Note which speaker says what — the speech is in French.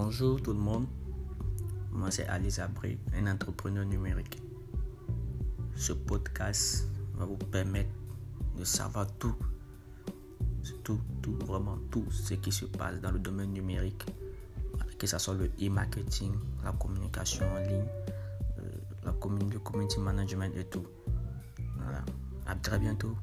Speaker 1: Bonjour tout le monde, moi c'est Alice Abré, un entrepreneur numérique. Ce podcast va vous permettre de savoir tout, tout, tout, vraiment tout ce qui se passe dans le domaine numérique, que ce soit le e-marketing, la communication en ligne, euh, la le community management et tout. Voilà. À très bientôt.